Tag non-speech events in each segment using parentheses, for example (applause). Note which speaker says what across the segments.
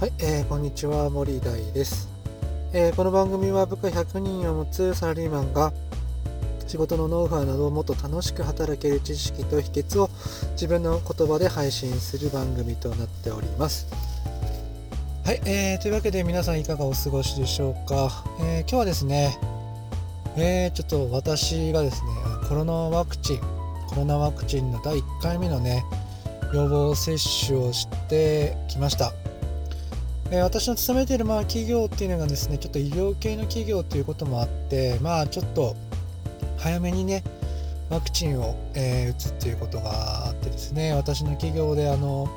Speaker 1: はい、えー、こんにちは森大です、えー、この番組は部下100人を持つサラリーマンが仕事のノウハウなどをもっと楽しく働ける知識と秘訣を自分の言葉で配信する番組となっております。はい、えー、というわけで皆さんいかがお過ごしでしょうか、えー、今日はですねえー、ちょっと私がですねコロナワクチンコロナワクチンの第1回目のね予防接種をしてきました。え私の勤めているまあ企業っていうのがですねちょっと医療系の企業ということもあってまあちょっと早めにねワクチンを、えー、打つっていうことがあってですね私の企業であの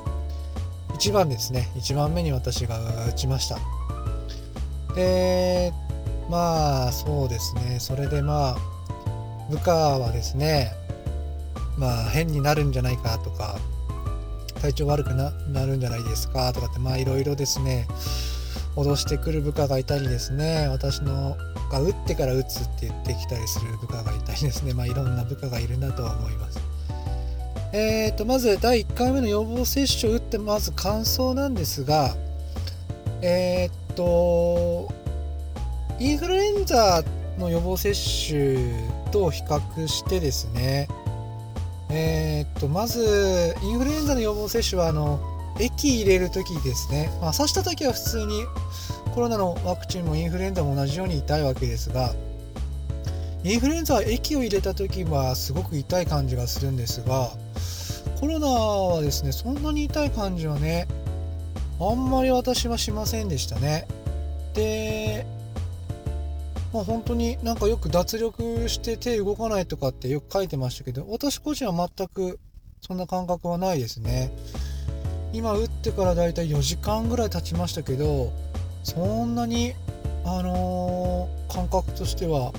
Speaker 1: 1番ですね1番目に私が打ちました。でまあそうですねそれでまあ部下はですねまあ変になるんじゃないかとか体調悪くなるんじゃないですかとかってまあいろいろですね脅してくる部下がいたりですね私のが打ってから打つって言ってきたりする部下がいたりですねまあいろんな部下がいるなとは思います。えーとまず第1回目の予防接種を打ってまず感想なんですがえー、っとインフルエンザの予防接種と比較してですねえー、っとまずインフルエンザの予防接種はあの液入れる時ですね、まあ、刺した時は普通にコロナのワクチンもインフルエンザも同じように痛いわけですがインフルエンザは液を入れた時はすごく痛い感じがするんですがコロナはですねそんなに痛い感じはねあんまり私はしませんでしたね。でまあ、本当になんかよく脱力して手動かないとかってよく書いてましたけど私個人は全くそんな感覚はないですね。今打ってからだいたい4時間ぐらい経ちましたけどそんなにあのー、感覚としては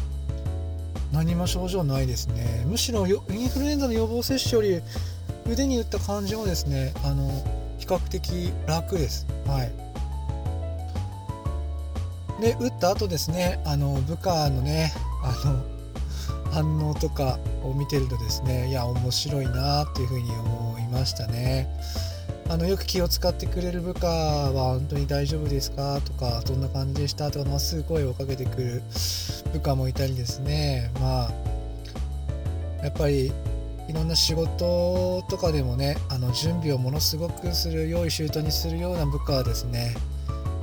Speaker 1: 何も症状ないですね。むしろインフルエンザの予防接種より腕に打った感じもですねあの比較的楽です。はい。で打った後ですねあの部下のねあの反応とかを見てるとですねいや面白いなっていうふうに思いましたね。あのよく気を使ってくれる部下は本当に大丈夫ですか？とかどんな感じでした？とかまっすぐ声をかけてくる部下もいたりですね。まあやっぱりいろんな仕事とかでもねあの準備をものすごくする用意周到にするような部下はですね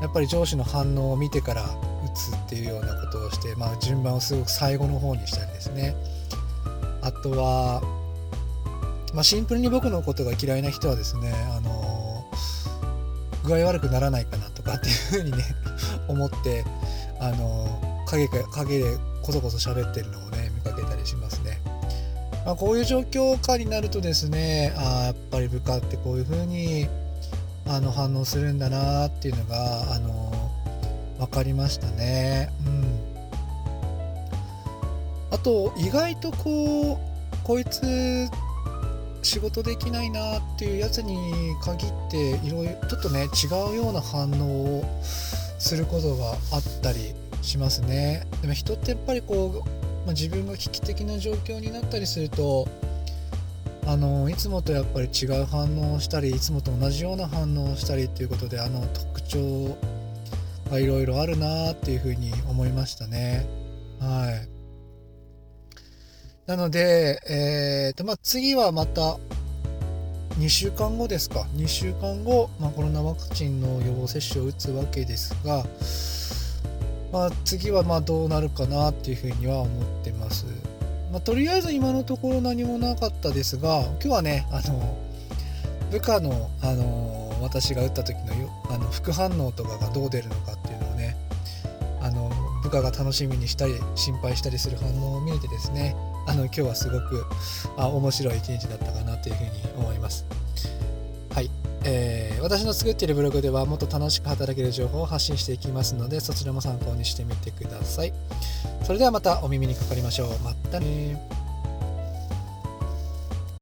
Speaker 1: やっぱり上司の反応を見てから打つっていうようなことをして、まあ、順番をすごく最後の方にしたりですねあとは、まあ、シンプルに僕のことが嫌いな人はですねあの具合悪くならないかなとかっていうふうにね (laughs) 思ってあの影影でこそこそ喋ってるのをね見かけたりしますね。まあ、こういう状況下になるとですねあやっぱり部下ってこういうふうにあの反応するんだなっていうのがあの分かりましたね。うん、あと意外とこうこいつ仕事できないなっていうやつに限っていろいろちょっとね違うような反応をすることがあったりしますね。でも人ってやっぱりこう、まあ、自分が危機的な状況になったりするとあのいつもとやっぱり違う反応をしたりいつもと同じような反応をしたりっていうことであの特徴がいろいろあるなっていうふうに思いましたね。はい。なので、えーとまあ、次はまた2週間後ですか2週間後、まあ、コロナワクチンの予防接種を打つわけですが、まあ、次はまあどうなるかなっていうふうには思ってます。まあ、とりあえず今のところ何もなかったですが今日はねあの部下の、あの私が打った時のよあの副反応とかがどう出るのかっていうのをねあの部下が楽しみにしたり心配したりする反応を見れてですねあの今日はすごくあ面白い一日だったかなというふうに思います。はい、えー、私の作っているブログではもっと楽しく働ける情報を発信していきますのでそちらも参考にしてみてください。それではまたお耳にかかりましょう。またね